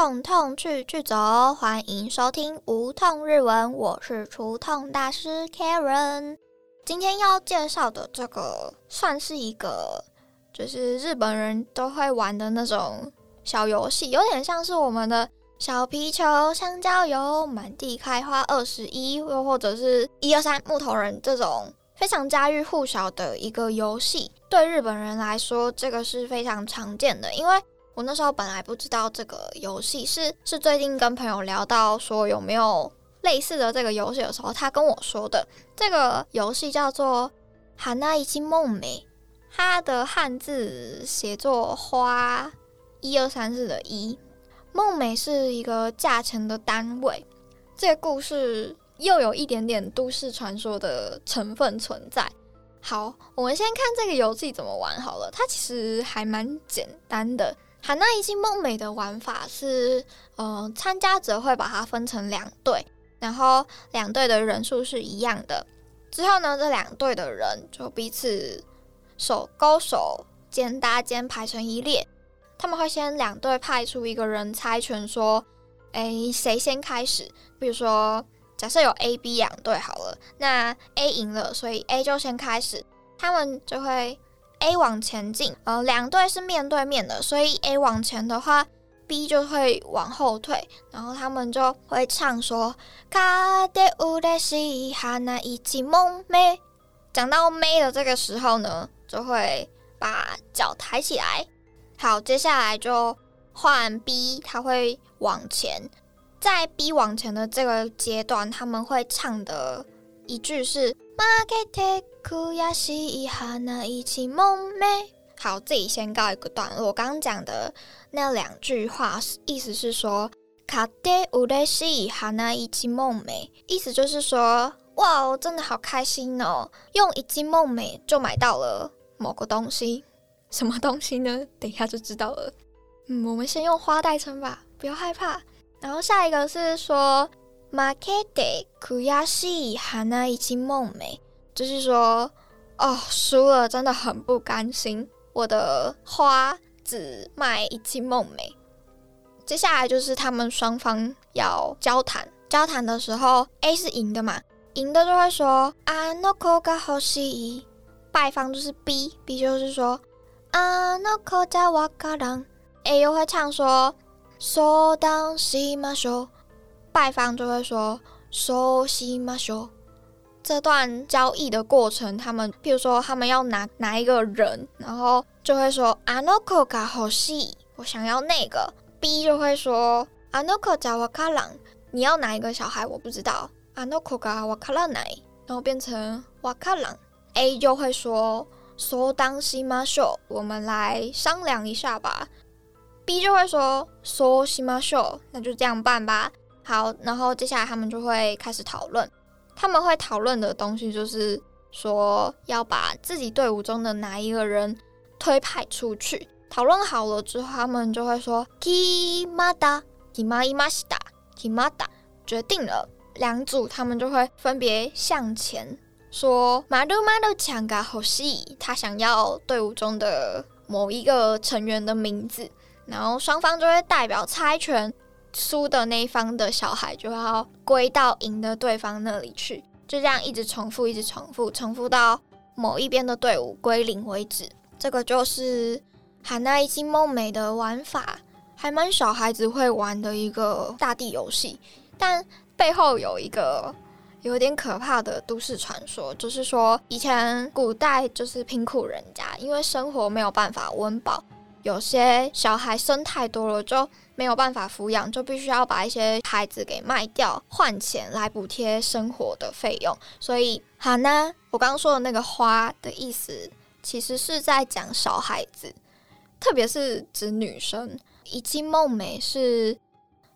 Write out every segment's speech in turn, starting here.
痛痛去去走，欢迎收听无痛日文，我是除痛大师 Karen。今天要介绍的这个算是一个，就是日本人都会玩的那种小游戏，有点像是我们的小皮球、香蕉油、满地开花二十一，又或者是一二三木头人这种非常家喻户晓的一个游戏。对日本人来说，这个是非常常见的，因为。我那时候本来不知道这个游戏，是是最近跟朋友聊到说有没有类似的这个游戏的时候，他跟我说的这个游戏叫做“哈娜一季梦美”，它的汉字写作“花一二三四”的“一”，梦美是一个价钱的单位。这个故事又有一点点都市传说的成分存在。好，我们先看这个游戏怎么玩好了，它其实还蛮简单的。海娜一季梦美的玩法是，呃，参加者会把它分成两队，然后两队的人数是一样的。之后呢，这两队的人就彼此手勾手，肩搭肩排成一列。他们会先两队派出一个人猜拳，说，哎，谁先开始？比如说，假设有 A、B 两队好了，那 A 赢了，所以 A 就先开始，他们就会。A 往前进，呃，两队是面对面的，所以 A 往前的话，B 就会往后退，然后他们就会唱说：“卡德乌的西哈那一起梦美。”讲到美的这个时候呢，就会把脚抬起来。好，接下来就换 B，他会往前，在 B 往前的这个阶段，他们会唱的一句是。好，自己先告一个段落。我刚刚讲的那两句话，意思是说，卡德乌雷西哈那一季梦美，意思就是说，哇哦，真的好开心哦！用一季梦美就买到了某个东西，什么东西呢？等一下就知道了。嗯，我们先用花代称吧，不要害怕。然后下一个是说。马克德库亚西哈那一季梦美，就是说，哦，输了真的很不甘心。我的花只卖一季梦美。接下来就是他们双方要交谈，交谈的时候，A 是赢的嘛，赢的就会说啊，no ko ga h o s i。败方就是 B，B 就是说啊，no ko ja wakaran。A 又会唱说，so dan shi ma sho。拜方就会说“熟悉吗？修”这段交易的过程，他们比如说他们要拿拿一个人，然后就会说“阿诺克卡好西”，我想要那个。B 就会说“阿诺克加瓦卡朗”，你要哪一个小孩？我不知道。阿诺克加瓦卡朗奶，然后变成瓦卡朗。A 就会说“说当西吗？修”，我们来商量一下吧。B 就会说“说西吗？修”，那就这样办吧。好，然后接下来他们就会开始讨论。他们会讨论的东西就是说要把自己队伍中的哪一个人推派出去。讨论好了之后，他们就会说 kimada，kimayimasta，kimada，决定了。两组他们就会分别向前说 “madu madu 抢个好戏”，他想要队伍中的某一个成员的名字，然后双方就会代表猜拳。输的那一方的小孩就要归到赢的对方那里去，就这样一直重复，一直重复，重复到某一边的队伍归零为止。这个就是《喊那一季梦美》的玩法，还蛮小孩子会玩的一个大地游戏。但背后有一个有点可怕的都市传说，就是说以前古代就是贫苦人家，因为生活没有办法温饱，有些小孩生太多了就。没有办法抚养，就必须要把一些孩子给卖掉换钱来补贴生活的费用。所以，好呢，我刚刚说的那个花的意思，其实是在讲小孩子，特别是指女生。以及梦美是，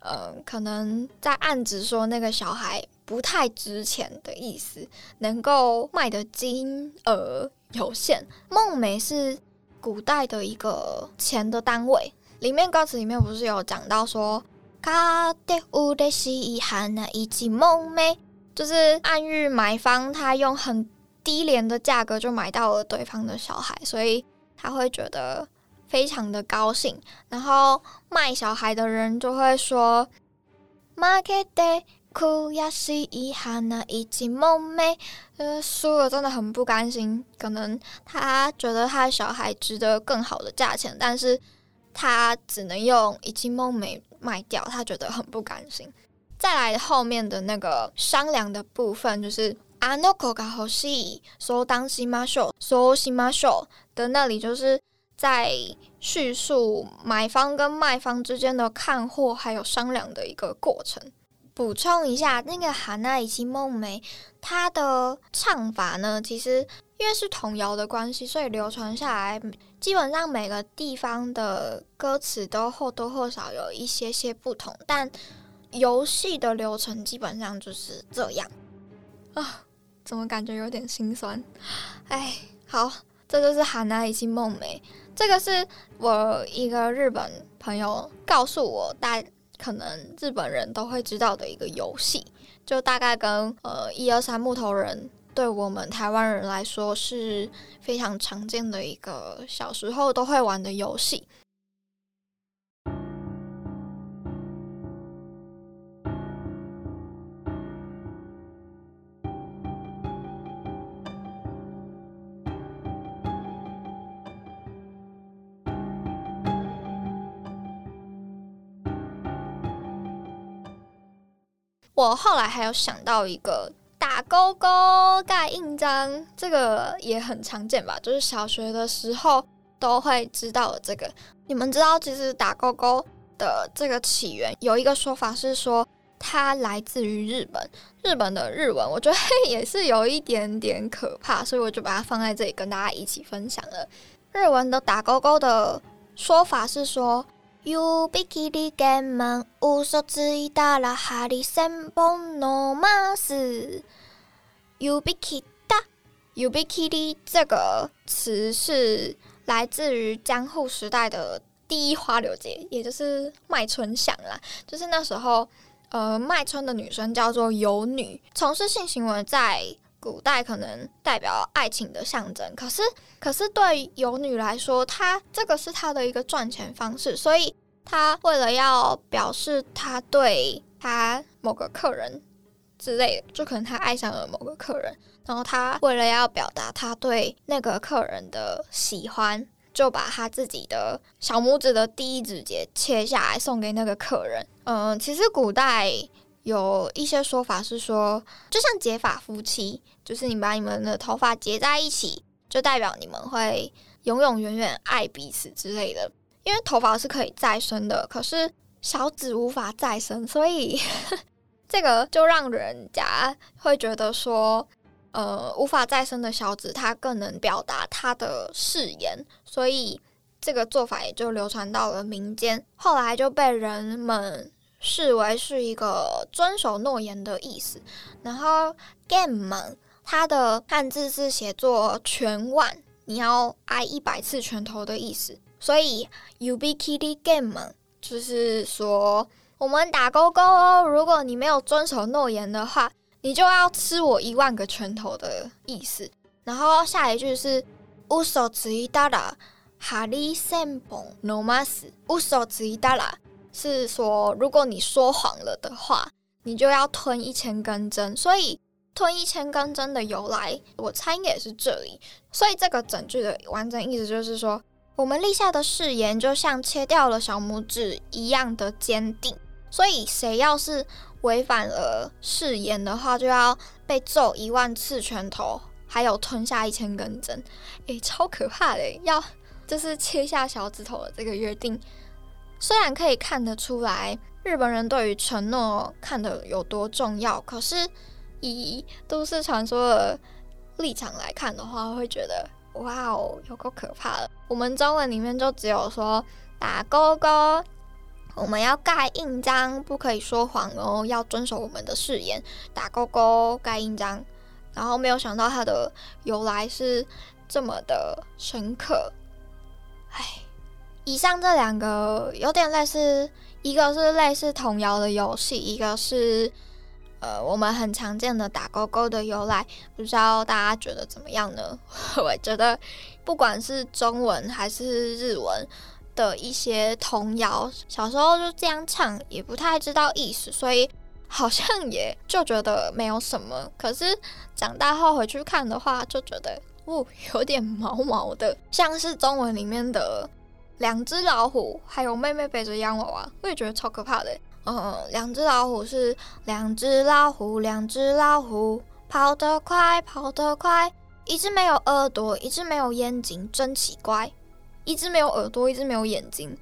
呃，可能在暗指说那个小孩不太值钱的意思，能够卖的金额有限。梦美是古代的一个钱的单位。里面歌词里面不是有讲到说，卡德乌的西汉那一季梦寐，就是暗喻买方他用很低廉的价格就买到了对方的小孩，所以他会觉得非常的高兴。然后卖小孩的人就会说：“market 西伊哈那一季梦美，呃，输了真的很不甘心。可能他觉得他的小孩值得更好的价钱，但是他只能用一季梦美卖掉，他觉得很不甘心。再来后面的那个商量的部分，就是阿诺口卡和西说当西马秀说西马秀的那里，就是在叙述买方跟卖方之间的看货还有商量的一个过程。补充一下，那个《哈娜以及梦梅》，它的唱法呢，其实因为是童谣的关系，所以流传下来，基本上每个地方的歌词都或多或少有一些些不同。但游戏的流程基本上就是这样啊，怎么感觉有点心酸？哎，好，这就是《哈娜以及梦梅》，这个是我一个日本朋友告诉我大。可能日本人都会知道的一个游戏，就大概跟呃一二三木头人，对我们台湾人来说是非常常见的一个小时候都会玩的游戏。我后来还有想到一个打勾勾盖印章，这个也很常见吧？就是小学的时候都会知道的这个。你们知道，其实打勾勾的这个起源有一个说法是说它来自于日本。日本的日文，我觉得也是有一点点可怕，所以我就把它放在这里跟大家一起分享了。日文的打勾勾的说法是说。ゆびきりげんまん嘘ついたら針千本のます。ゆびきだ、ゆびきり这个词是来自于江户时代的第一花柳节，也就是卖春响啦。就是那时候，呃，卖春的女生叫做游女，从事性行为在 古代可能代表爱情的象征。可是，可是对游女来说，她这个是她的一个赚钱方式，所以。她为了要表示她对她某个客人之类的，就可能她爱上了某个客人，然后她为了要表达她对那个客人的喜欢，就把他自己的小拇指的第一指节切下来送给那个客人。嗯，其实古代有一些说法是说，就像结发夫妻，就是你把你们的头发结在一起，就代表你们会永永远远爱彼此之类的。因为头发是可以再生的，可是小指无法再生，所以 这个就让人家会觉得说，呃，无法再生的小指它更能表达他的誓言，所以这个做法也就流传到了民间，后来就被人们视为是一个遵守诺言的意思。然后 game 它的汉字是写作拳腕，你要挨一百次拳头的意思。所以，ubikity game 就是说，我们打勾勾哦。如果你没有遵守诺言的话，你就要吃我一万个拳头的意思。然后下一句是 uso 之一达拉哈利森本 no mas uso 之一达拉是说，如果你说谎了的话，你就要吞一千根针。所以，吞一千根针的由来，我猜应该也是这里。所以，这个整句的完整意思就是说。我们立下的誓言就像切掉了小拇指一样的坚定，所以谁要是违反了誓言的话，就要被揍一万次拳头，还有吞下一千根针，诶，超可怕的！要就是切下小指头的这个约定，虽然可以看得出来日本人对于承诺看得有多重要，可是以都市传说的立场来看的话，会觉得。哇哦，有够可怕的！我们中文里面就只有说打勾勾，我们要盖印章，不可以说谎哦，要遵守我们的誓言。打勾勾盖印章，然后没有想到它的由来是这么的深刻。唉，以上这两个有点类似，一个是类似童谣的游戏，一个是呃，我们很常见的打勾勾的由来，不知道大家觉得怎么样呢？我觉得不管是中文还是日文的一些童谣，小时候就这样唱，也不太知道意思，所以好像也就觉得没有什么。可是长大后回去看的话，就觉得哦，有点毛毛的，像是中文里面的两只老虎，还有妹妹背着洋娃娃，我也觉得超可怕的。嗯，两只老虎是两只老虎，两只老虎跑得快，跑得快。一只没有耳朵，一只没有眼睛，真奇怪。一只没有耳朵，一只没有眼睛，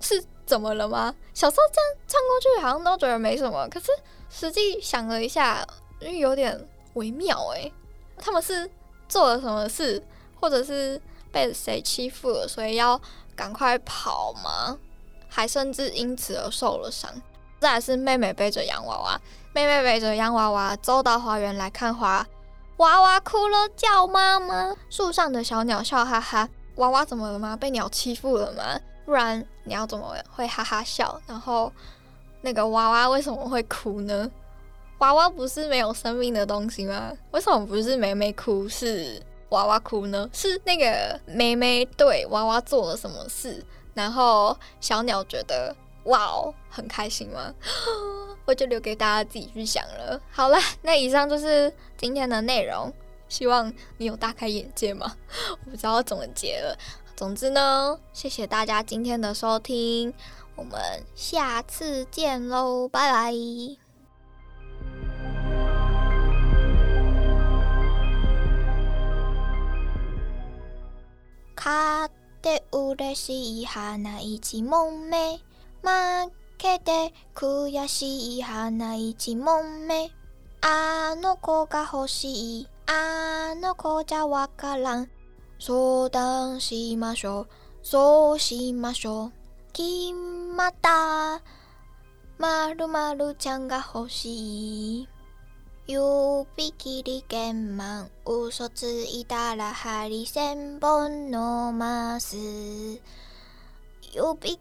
是怎么了吗？小时候这样唱过去，好像都觉得没什么。可是实际想了一下，有点微妙诶。他们是做了什么事，或者是被谁欺负了，所以要赶快跑吗？还甚至因此而受了伤。再来是妹妹背着洋娃娃，妹妹背着洋娃娃走到花园来看花，娃娃哭了叫妈妈。树上的小鸟笑哈哈，娃娃怎么了吗？被鸟欺负了吗？不然鸟怎么会哈哈笑？然后那个娃娃为什么会哭呢？娃娃不是没有生命的东西吗？为什么不是妹妹哭，是娃娃哭呢？是那个妹妹对娃娃做了什么事？然后小鸟觉得哇哦很开心吗？我就留给大家自己去想了。好了，那以上就是今天的内容，希望你有大开眼界吗。我不知道怎么结了。总之呢，谢谢大家今天的收听，我们下次见喽，拜拜。卡。で嬉しい花一問目。負けて悔しい花一問目。あの子が欲しいあの子じゃわからん。相談しましょう。そうしましょう。決まった。まるまるちゃんが欲しい。指切り剣満嘘ついたら針千本のます。指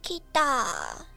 切った。